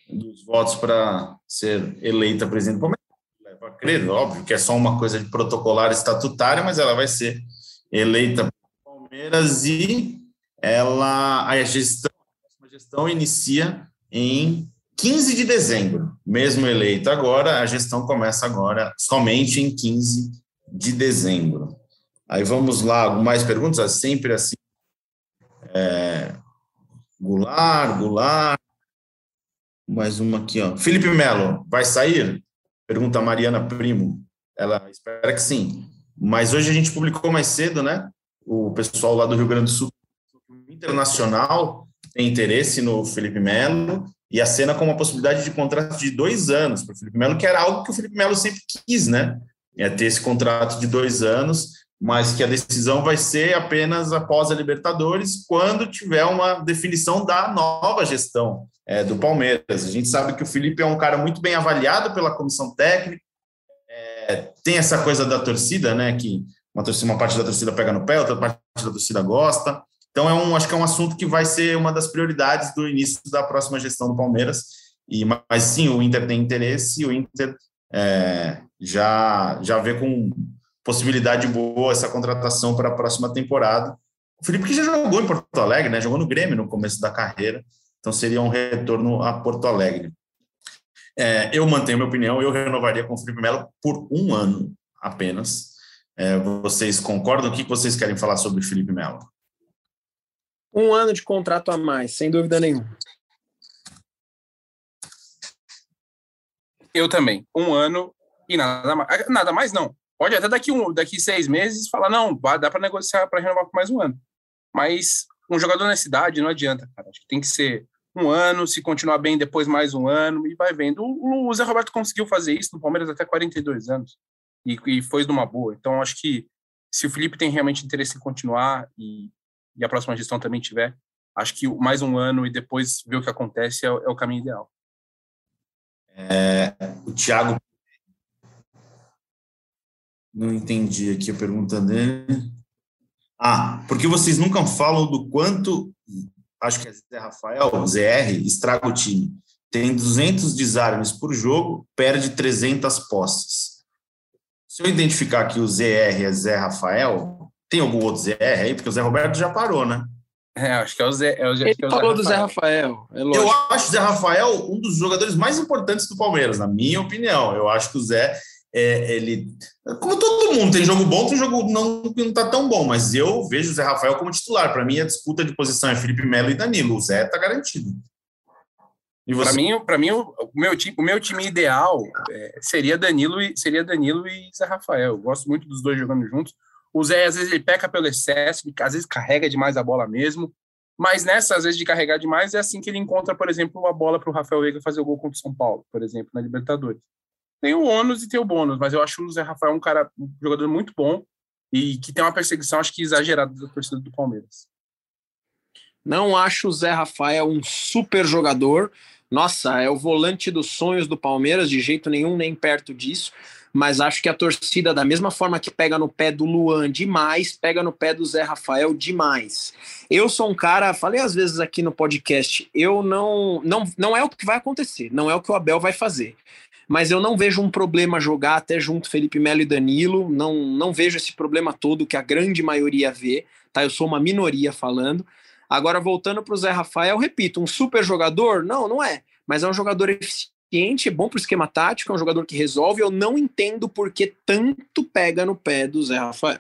dos votos para ser eleita presidente do Palmeiras. Leva a crer, óbvio que é só uma coisa de protocolar estatutária, mas ela vai ser eleita pelo Palmeiras e ela a gestão, a gestão inicia em 15 de dezembro, mesmo eleito agora, a gestão começa agora somente em 15 de dezembro. Aí vamos lá, mais perguntas? Sempre assim. É, Goulart. Mais uma aqui, ó. Felipe Melo, vai sair? Pergunta a Mariana Primo. Ela espera que sim. Mas hoje a gente publicou mais cedo, né? O pessoal lá do Rio Grande do Sul, internacional, tem interesse no Felipe Melo e a cena com uma possibilidade de contrato de dois anos para o Felipe Melo, que era algo que o Felipe Melo sempre quis, né? É ter esse contrato de dois anos, mas que a decisão vai ser apenas após a Libertadores, quando tiver uma definição da nova gestão é, do Palmeiras. A gente sabe que o Felipe é um cara muito bem avaliado pela comissão técnica, é, tem essa coisa da torcida, né? Que uma, torcida, uma parte da torcida pega no pé, outra parte da torcida gosta. Então, é um, acho que é um assunto que vai ser uma das prioridades do início da próxima gestão do Palmeiras. E, mas sim, o Inter tem interesse o Inter é, já, já vê com possibilidade boa essa contratação para a próxima temporada. O Felipe que já jogou em Porto Alegre, né? Jogou no Grêmio no começo da carreira, então seria um retorno a Porto Alegre. É, eu mantenho minha opinião, eu renovaria com o Felipe Melo por um ano apenas. É, vocês concordam? O que vocês querem falar sobre o Felipe Melo? Um ano de contrato a mais, sem dúvida nenhuma. Eu também. Um ano e nada mais. Nada mais não. Pode até daqui, um, daqui seis meses falar, não, dá para negociar para renovar por mais um ano. Mas um jogador nessa idade não adianta, cara. Acho que tem que ser um ano, se continuar bem, depois mais um ano, e vai vendo. O, o Zé Roberto conseguiu fazer isso no Palmeiras até 42 anos, e, e foi de uma boa. Então, acho que se o Felipe tem realmente interesse em continuar e e a próxima gestão também tiver, acho que mais um ano e depois ver o que acontece é, é o caminho ideal. É, o Thiago. Não entendi aqui a pergunta dele. Ah, porque vocês nunca falam do quanto, acho que é Zé Rafael, ZR, estraga o time. Tem 200 desarmes por jogo, perde 300 posses. Se eu identificar que o ZR é Zé Rafael, tem algum outro Zé aí? Porque o Zé Roberto já parou, né? É, acho que é o Zé. É o, Ele é o falou Zé do Zé Rafael. É eu acho o Zé Rafael um dos jogadores mais importantes do Palmeiras, na minha opinião. Eu acho que o Zé, é, ele. Como todo mundo, tem jogo bom, tem jogo não, não tá tão bom, mas eu vejo o Zé Rafael como titular. Para mim, a disputa de posição é Felipe Melo e Danilo. O Zé tá garantido. Para mim, para mim o, meu time, o meu time ideal é, seria Danilo e seria Danilo e Zé Rafael. Eu gosto muito dos dois jogando juntos. O Zé, às vezes, ele peca pelo excesso, às vezes carrega demais a bola mesmo. Mas nessa, às vezes, de carregar demais, é assim que ele encontra, por exemplo, uma bola para o Rafael Veiga fazer o gol contra o São Paulo, por exemplo, na Libertadores. Tem o ônus e tem o bônus, mas eu acho o Zé Rafael um cara, um jogador muito bom e que tem uma perseguição, acho que exagerada da torcida do Palmeiras. Não acho o Zé Rafael um super jogador. Nossa, é o volante dos sonhos do Palmeiras, de jeito nenhum, nem perto disso mas acho que a torcida, da mesma forma que pega no pé do Luan demais, pega no pé do Zé Rafael demais. Eu sou um cara, falei às vezes aqui no podcast, eu não, não, não é o que vai acontecer, não é o que o Abel vai fazer. Mas eu não vejo um problema jogar até junto Felipe Melo e Danilo, não, não vejo esse problema todo que a grande maioria vê, tá? Eu sou uma minoria falando. Agora, voltando para o Zé Rafael, repito, um super jogador? Não, não é. Mas é um jogador eficiente eficiente, é bom para o esquema tático, é um jogador que resolve. Eu não entendo por que tanto pega no pé do Zé Rafael.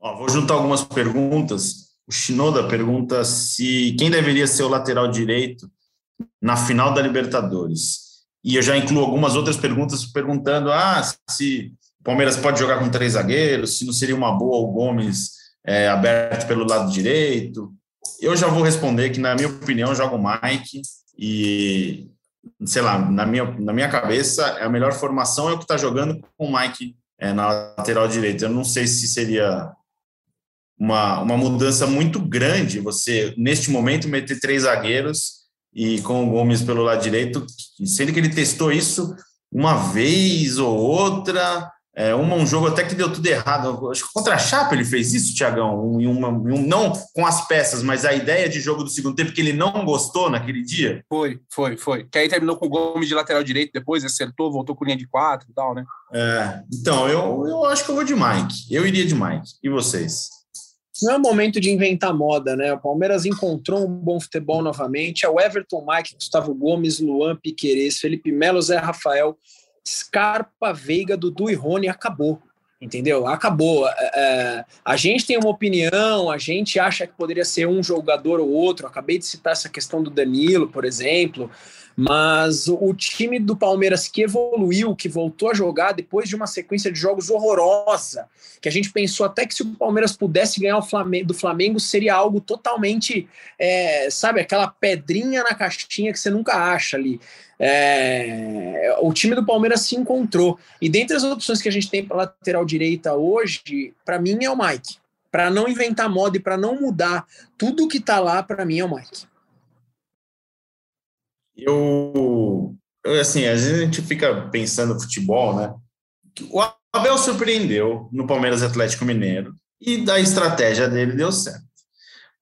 Ó, vou juntar algumas perguntas. O Shinoda pergunta se quem deveria ser o lateral direito na final da Libertadores. E eu já incluo algumas outras perguntas perguntando ah, se o Palmeiras pode jogar com três zagueiros, se não seria uma boa o Gomes é, aberto pelo lado direito. Eu já vou responder que, na minha opinião, joga o Mike e sei lá, na minha, na minha cabeça, a melhor formação é o que está jogando com o Mike é, na lateral direita. Eu não sei se seria uma, uma mudança muito grande você, neste momento, meter três zagueiros e com o Gomes pelo lado direito, sendo que ele testou isso uma vez ou outra, É, uma, um jogo até que deu tudo errado. Acho que contra a Chapa ele fez isso, Tiagão. Um, um, não com as peças, mas a ideia de jogo do segundo tempo que ele não gostou naquele dia. Foi, foi, foi. Que aí terminou com o Gomes de lateral direito, depois acertou, voltou com linha de quatro e tal, né? É, então, eu, eu acho que eu vou de Mike. Eu iria de Mike. E vocês? Não é momento de inventar moda, né? O Palmeiras encontrou um bom futebol novamente. É o Everton, Mike, Gustavo Gomes, Luan Piquerez, Felipe Melo, Zé Rafael, Scarpa, Veiga, Dudu e Rony. Acabou, entendeu? Acabou. É, é, a gente tem uma opinião, a gente acha que poderia ser um jogador ou outro. Acabei de citar essa questão do Danilo, por exemplo. Mas o time do Palmeiras que evoluiu, que voltou a jogar depois de uma sequência de jogos horrorosa, que a gente pensou até que se o Palmeiras pudesse ganhar Flamengo, do Flamengo seria algo totalmente, é, sabe, aquela pedrinha na caixinha que você nunca acha ali. É, o time do Palmeiras se encontrou. E dentre as opções que a gente tem para lateral direita hoje, para mim é o Mike. Para não inventar moda e para não mudar tudo que está lá, para mim é o Mike. Eu, assim, às vezes a gente fica pensando no futebol, né? O Abel surpreendeu no Palmeiras Atlético Mineiro e da estratégia dele deu certo.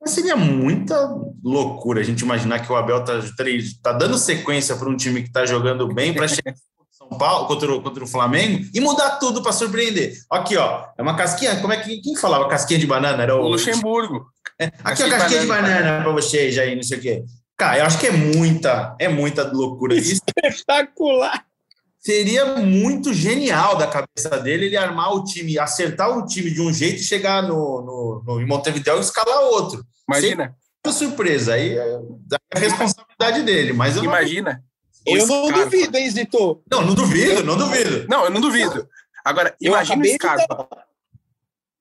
Mas seria muita loucura a gente imaginar que o Abel tá, tá dando sequência para um time que está jogando bem para chegar (laughs) São Paulo contra o, contra o Flamengo e mudar tudo para surpreender. Aqui, ó, é uma casquinha. Como é que quem falava casquinha de banana? Era o, o Luxemburgo. É, aqui, ó, casquinha de banana, banana para vocês aí, não sei o quê. Cara, eu acho que é muita, é muita loucura isso. (laughs) Espetacular. Seria muito genial da cabeça dele ele armar o time, acertar o time de um jeito e chegar no, no, no em Montevideo e escalar outro. Imagina. Seria surpresa, aí é a responsabilidade dele, mas eu Imagina. Não... Eu não Scarpa. duvido, hein, Zito? Não, não duvido, não duvido. Não, eu não duvido. Agora, eu imagina o Scarpa.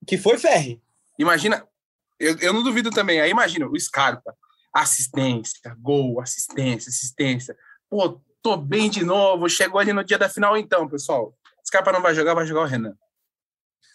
Que foi, Ferri? Imagina, eu, eu não duvido também. Aí imagina o Scarpa assistência, gol, assistência, assistência. Pô, tô bem de novo, chegou ali no dia da final então, pessoal. Scarpa não vai jogar, vai jogar o Renan.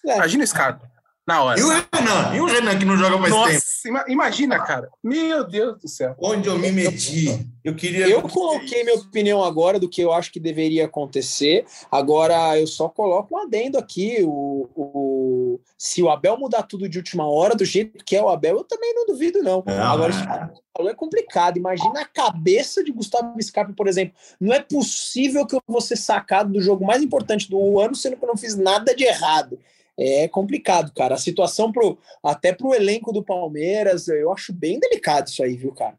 É. Imagina o Scarpa, na hora. E o Renan? E o Renan que não joga mais Nossa, tempo? imagina, cara. Meu Deus do céu. Onde eu me meti? Eu queria... Eu coloquei minha opinião agora do que eu acho que deveria acontecer. Agora, eu só coloco um adendo aqui. O, o, se o Abel mudar tudo de última hora, do jeito que é o Abel, eu também não duvido, não. não agora, falou é complicado. Imagina a cabeça de Gustavo Scarpa, por exemplo. Não é possível que eu vou ser sacado do jogo mais importante do ano, sendo que eu não fiz nada de errado. É complicado, cara. A situação pro, até para o elenco do Palmeiras, eu acho bem delicado isso aí, viu, cara?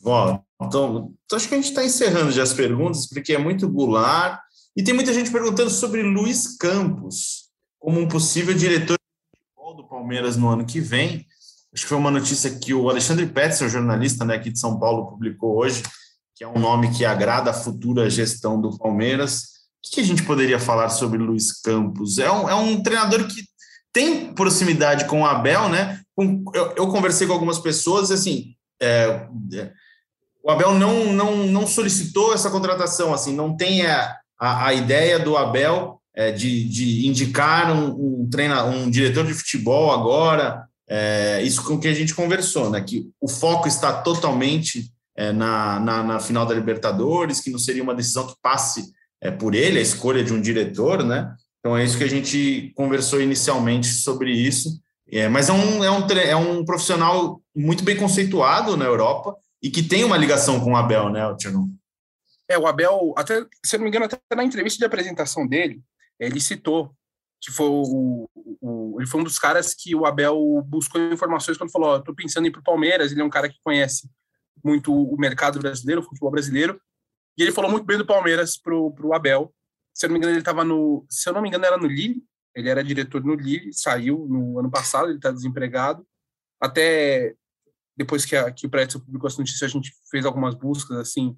Bom, então, então acho que a gente está encerrando já as perguntas, porque é muito gular. E tem muita gente perguntando sobre Luiz Campos, como um possível diretor do Palmeiras no ano que vem. Acho que foi uma notícia que o Alexandre Petzer, jornalista né, aqui de São Paulo, publicou hoje, que é um nome que agrada a futura gestão do Palmeiras. O que a gente poderia falar sobre Luiz Campos? É um, é um treinador que tem proximidade com o Abel, né? Eu, eu conversei com algumas pessoas, assim, é, é, o Abel não, não, não solicitou essa contratação, assim, não tem a, a, a ideia do Abel é, de, de indicar um, um, treina, um diretor de futebol agora, é, isso com que a gente conversou, né? Que o foco está totalmente é, na, na, na, final da Libertadores, que não seria uma decisão que passe é, por ele, a escolha de um diretor, né? Então é isso que a gente conversou inicialmente sobre isso. É, mas é um, é, um, é um profissional muito bem conceituado na Europa e que tem uma ligação com o Abel, né, Tino? É, o Abel, até, se eu não me engano, até na entrevista de apresentação dele, ele citou que foi o, o, ele foi um dos caras que o Abel buscou informações quando falou, estou pensando em ir para o Palmeiras, ele é um cara que conhece muito o mercado brasileiro, o futebol brasileiro, e ele falou muito bem do Palmeiras para o Abel. Se eu não me engano, ele estava no, se eu não me engano, era no Lille, ele era diretor no Lille, saiu no ano passado, ele está desempregado. Até depois que, a, que o Pretzel publicou essa notícia, a gente fez algumas buscas, assim,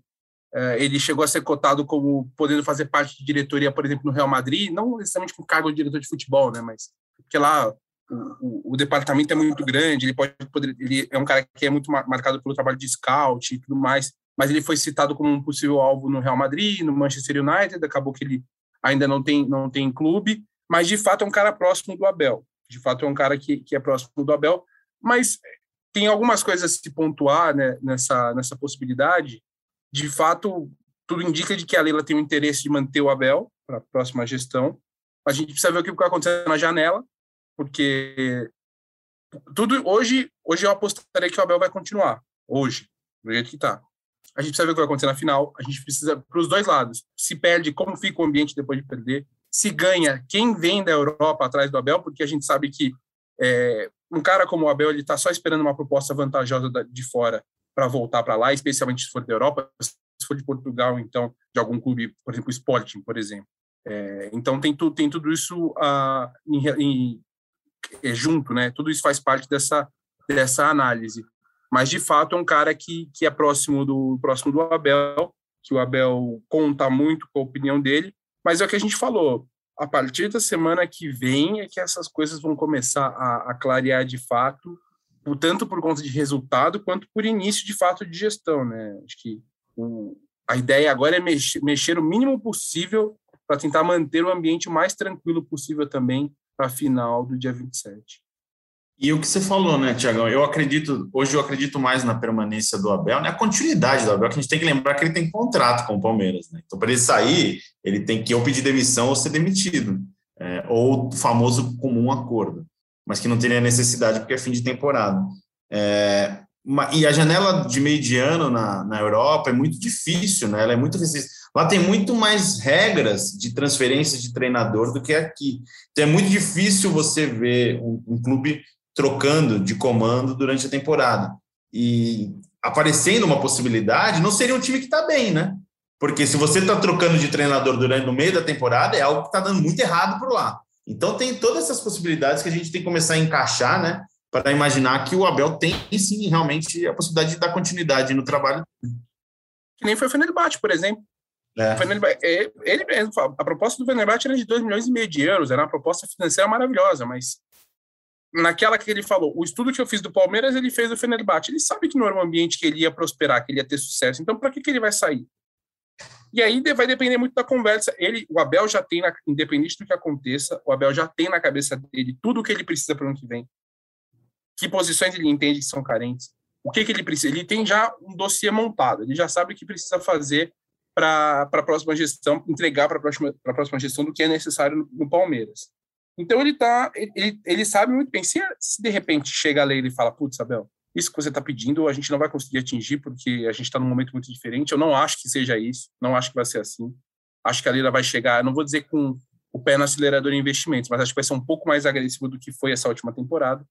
é, ele chegou a ser cotado como podendo fazer parte de diretoria, por exemplo, no Real Madrid, não necessariamente com cargo de diretor de futebol, né, mas porque lá o, o, o departamento é muito grande, ele pode poder, ele é um cara que é muito marcado pelo trabalho de scout e tudo mais, mas ele foi citado como um possível alvo no Real Madrid, no Manchester United, acabou que ele ainda não tem não tem clube, mas de fato é um cara próximo do Abel, de fato é um cara que, que é próximo do Abel, mas tem algumas coisas a se pontuar né, nessa nessa possibilidade de fato, tudo indica de que a Leila tem o interesse de manter o Abel para a próxima gestão. A gente precisa ver o que vai acontecer na janela, porque tudo hoje, hoje eu apostaria que o Abel vai continuar, hoje, do jeito que está. A gente precisa ver o que vai acontecer na final, a gente precisa para os dois lados. Se perde, como fica o ambiente depois de perder? Se ganha, quem vem da Europa atrás do Abel, porque a gente sabe que é, um cara como o Abel ele está só esperando uma proposta vantajosa de fora para voltar para lá, especialmente se for da Europa, se for de Portugal, então de algum clube, por exemplo, Sporting, por exemplo. É, então tem, tu, tem tudo isso uh, em, em, é, junto, né? Tudo isso faz parte dessa, dessa análise. Mas de fato é um cara que, que é próximo do próximo do Abel, que o Abel conta muito com a opinião dele. Mas é o que a gente falou. A partir da semana que vem é que essas coisas vão começar a, a clarear de fato, tanto por conta de resultado quanto por início de fato de gestão, né? Acho que o, a ideia agora é mexer, mexer o mínimo possível para tentar manter o ambiente o mais tranquilo possível também para a final do dia 27. E o que você falou, né, Tiagão? Eu acredito, hoje eu acredito mais na permanência do Abel, né? A continuidade do Abel, que a gente tem que lembrar que ele tem contrato com o Palmeiras, né? Então, para ele sair, ele tem que ou pedir demissão ou ser demitido, é, ou o famoso comum acordo, mas que não teria necessidade porque é fim de temporada. É, e a janela de meio de ano na, na Europa é muito difícil, né? Ela é muito difícil. Lá tem muito mais regras de transferência de treinador do que aqui. Então é muito difícil você ver um, um clube trocando de comando durante a temporada. E aparecendo uma possibilidade, não seria um time que está bem, né? Porque se você está trocando de treinador durante no meio da temporada, é algo que está dando muito errado por lá. Então tem todas essas possibilidades que a gente tem que começar a encaixar, né? Para imaginar que o Abel tem sim realmente a possibilidade de dar continuidade no trabalho. Que nem foi o Fenerbahçe, por exemplo. É. é ele mesmo, a proposta do Fenerbahçe era de 2 milhões e meio de euros, era uma proposta financeira maravilhosa, mas naquela que ele falou, o estudo que eu fiz do Palmeiras, ele fez do Fenerbahçe. Ele sabe que não era um ambiente que ele ia prosperar, que ele ia ter sucesso. Então, para que, que ele vai sair? E aí vai depender muito da conversa. Ele, o Abel já tem, na, independente do que aconteça, o Abel já tem na cabeça dele tudo o que ele precisa para o ano que vem. Que posições ele entende que são carentes. O que, que ele precisa? Ele tem já um dossiê montado. Ele já sabe o que precisa fazer para a próxima gestão, entregar para a próxima, próxima gestão do que é necessário no, no Palmeiras. Então ele tá, ele, ele sabe muito bem. Se, se de repente chega a lei e fala, putz, Abel, isso que você está pedindo a gente não vai conseguir atingir porque a gente está num momento muito diferente. Eu não acho que seja isso, não acho que vai ser assim. Acho que a Leila vai chegar, não vou dizer com o pé no acelerador em investimentos, mas acho que vai ser um pouco mais agressivo do que foi essa última temporada.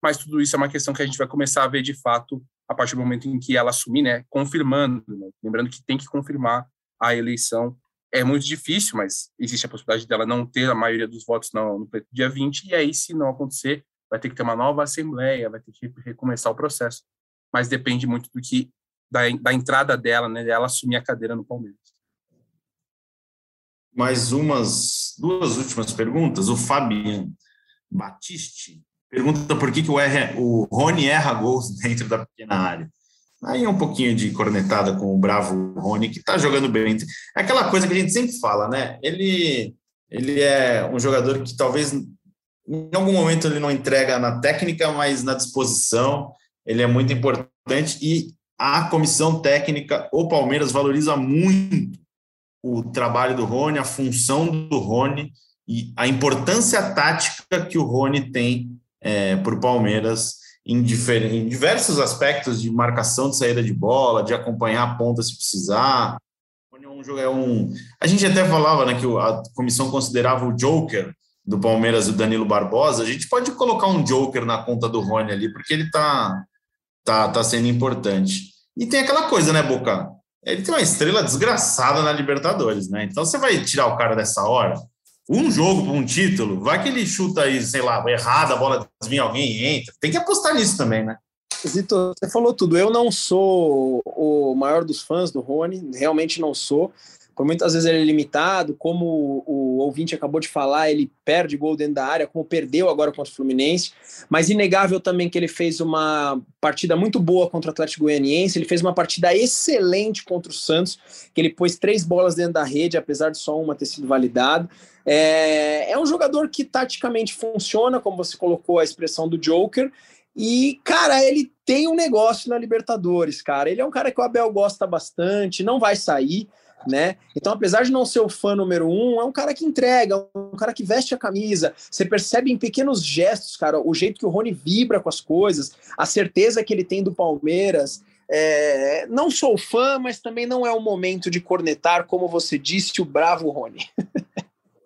Mas tudo isso é uma questão que a gente vai começar a ver de fato a partir do momento em que ela assumir, né, confirmando, né? lembrando que tem que confirmar a eleição é muito difícil, mas existe a possibilidade dela não ter a maioria dos votos no, no dia 20, e aí, se não acontecer, vai ter que ter uma nova assembleia, vai ter que recomeçar o processo. Mas depende muito do que da, da entrada dela, né, dela assumir a cadeira no Palmeiras. Mais umas duas últimas perguntas. O Fabiano Batiste pergunta por que, que o, R, o Rony erra gols dentro da pequena área. Aí um pouquinho de cornetada com o bravo Rony, que está jogando bem. É aquela coisa que a gente sempre fala, né? Ele, ele é um jogador que talvez em algum momento ele não entrega na técnica, mas na disposição. Ele é muito importante e a comissão técnica, o Palmeiras, valoriza muito o trabalho do Rony, a função do Rony e a importância tática que o Rony tem é, para o Palmeiras em, em diversos aspectos de marcação de saída de bola, de acompanhar a ponta se precisar. É um, a gente até falava né, que a comissão considerava o Joker do Palmeiras o Danilo Barbosa. A gente pode colocar um Joker na conta do Rony ali, porque ele tá, tá, tá sendo importante. E tem aquela coisa, né, Boca? Ele tem uma estrela desgraçada na Libertadores, né? Então você vai tirar o cara dessa hora um jogo para um título, vai que ele chuta aí, sei lá, errado, a bola desvia alguém entra. Tem que apostar nisso também, né? Zito, você falou tudo. Eu não sou o maior dos fãs do Rony, realmente não sou por muitas vezes ele é limitado, como o ouvinte acabou de falar, ele perde gol dentro da área, como perdeu agora contra o Fluminense, mas inegável também que ele fez uma partida muito boa contra o Atlético Goianiense, ele fez uma partida excelente contra o Santos, que ele pôs três bolas dentro da rede, apesar de só uma ter sido validado. É, é um jogador que taticamente funciona, como você colocou a expressão do Joker, e, cara, ele tem um negócio na Libertadores, cara. Ele é um cara que o Abel gosta bastante, não vai sair. Né? Então, apesar de não ser o fã número um, é um cara que entrega, um cara que veste a camisa. Você percebe em pequenos gestos, cara, o jeito que o Rony vibra com as coisas, a certeza que ele tem do Palmeiras. É, não sou fã, mas também não é o momento de cornetar, como você disse, o bravo Rony.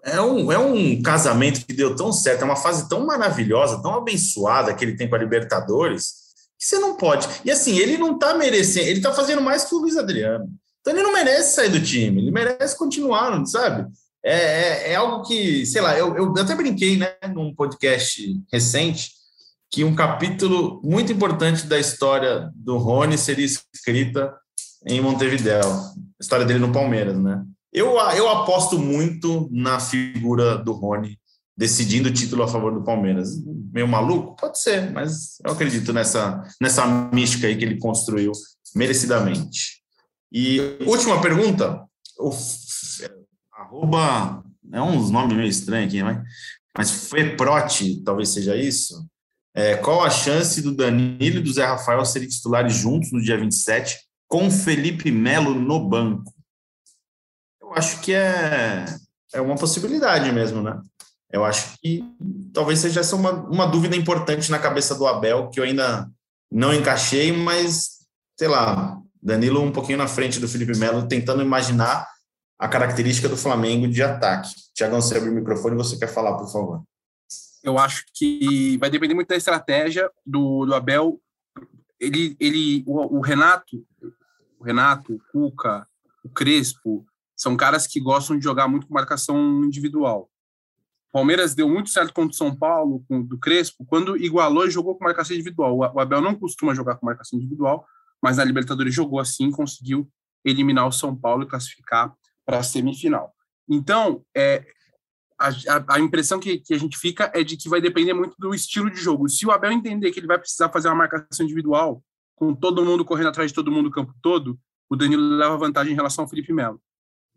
É um, é um casamento que deu tão certo, é uma fase tão maravilhosa, tão abençoada que ele tem com a Libertadores, que você não pode. E assim, ele não tá merecendo, ele tá fazendo mais que o Luiz Adriano. Então ele não merece sair do time, ele merece continuar, sabe? É, é, é algo que, sei lá, eu, eu até brinquei, né, num podcast recente, que um capítulo muito importante da história do Rony seria escrita em Montevideo, a história dele no Palmeiras, né? Eu, eu aposto muito na figura do Rony decidindo o título a favor do Palmeiras. Meio maluco? Pode ser, mas eu acredito nessa, nessa mística aí que ele construiu merecidamente. E última pergunta, o, arroba, é uns nomes meio estranhos aqui, mas, mas Feprote, talvez seja isso. É, qual a chance do Danilo e do Zé Rafael serem titulares juntos no dia 27, com Felipe Melo no banco? Eu acho que é, é uma possibilidade mesmo, né? Eu acho que talvez seja essa uma, uma dúvida importante na cabeça do Abel, que eu ainda não encaixei, mas, sei lá, Danilo um pouquinho na frente do Felipe Melo, tentando imaginar a característica do Flamengo de ataque. Tiagão, você abre o microfone, você quer falar, por favor. Eu acho que vai depender muito da estratégia do, do Abel. Ele, ele, o, o Renato, o Renato, o Cuca, o Crespo, são caras que gostam de jogar muito com marcação individual. O Palmeiras deu muito certo contra o São Paulo, com, do Crespo, quando igualou e jogou com marcação individual. O Abel não costuma jogar com marcação individual, mas na Libertadores jogou assim, conseguiu eliminar o São Paulo e classificar para a semifinal. Então, é, a, a, impressão que, que, a gente fica é de que vai depender muito do estilo de jogo. Se o Abel entender que ele vai precisar fazer uma marcação individual, com todo mundo correndo atrás de todo mundo o campo todo, o Danilo leva vantagem em relação ao Felipe Melo.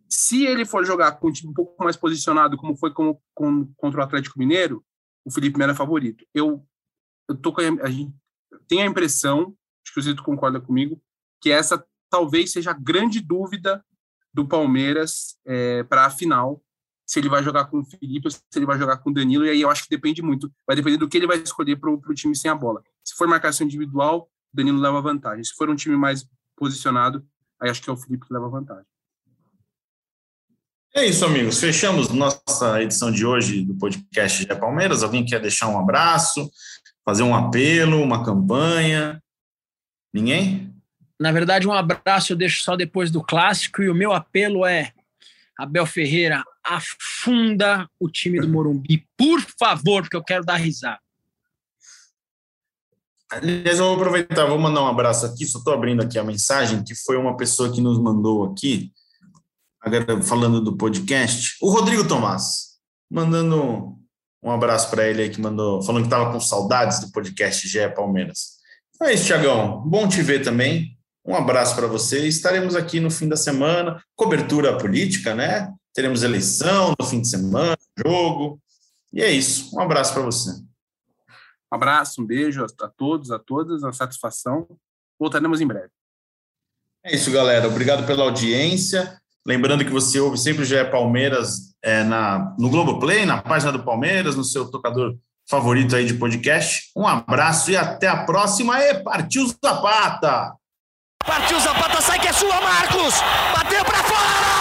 Se ele for jogar com um time um pouco mais posicionado, como foi com, com, contra o Atlético Mineiro, o Felipe Melo é favorito. Eu, eu tô a, a gente tem a impressão que o Zito concorda comigo, que essa talvez seja a grande dúvida do Palmeiras é, para a final, se ele vai jogar com o Felipe se ele vai jogar com o Danilo, e aí eu acho que depende muito, vai depender do que ele vai escolher para o time sem a bola. Se for marcação individual, o Danilo leva vantagem. Se for um time mais posicionado, aí acho que é o Felipe que leva vantagem. É isso, amigos. Fechamos nossa edição de hoje do podcast de Palmeiras. Alguém quer deixar um abraço, fazer um apelo, uma campanha? Ninguém? Na verdade, um abraço eu deixo só depois do clássico e o meu apelo é Abel Ferreira, afunda o time do Morumbi, por favor, porque eu quero dar risada. Aliás, eu vou aproveitar, vou mandar um abraço aqui, só estou abrindo aqui a mensagem, que foi uma pessoa que nos mandou aqui, falando do podcast, o Rodrigo Tomás, mandando um abraço para ele aí, que mandou, falando que estava com saudades do podcast GE Palmeiras. É isso, Tiagão. Bom te ver também. Um abraço para você. Estaremos aqui no fim da semana, cobertura política, né? Teremos eleição no fim de semana, jogo. E é isso. Um abraço para você. Um abraço, um beijo a todos, a todas, uma satisfação. Voltaremos em breve. É isso, galera. Obrigado pela audiência. Lembrando que você ouve sempre o GE Palmeiras é, na, no Globoplay, na página do Palmeiras, no seu tocador favorito aí de podcast. Um abraço e até a próxima. E partiu Zapata! Partiu Zapata, sai que é sua, Marcos! Bateu para fora!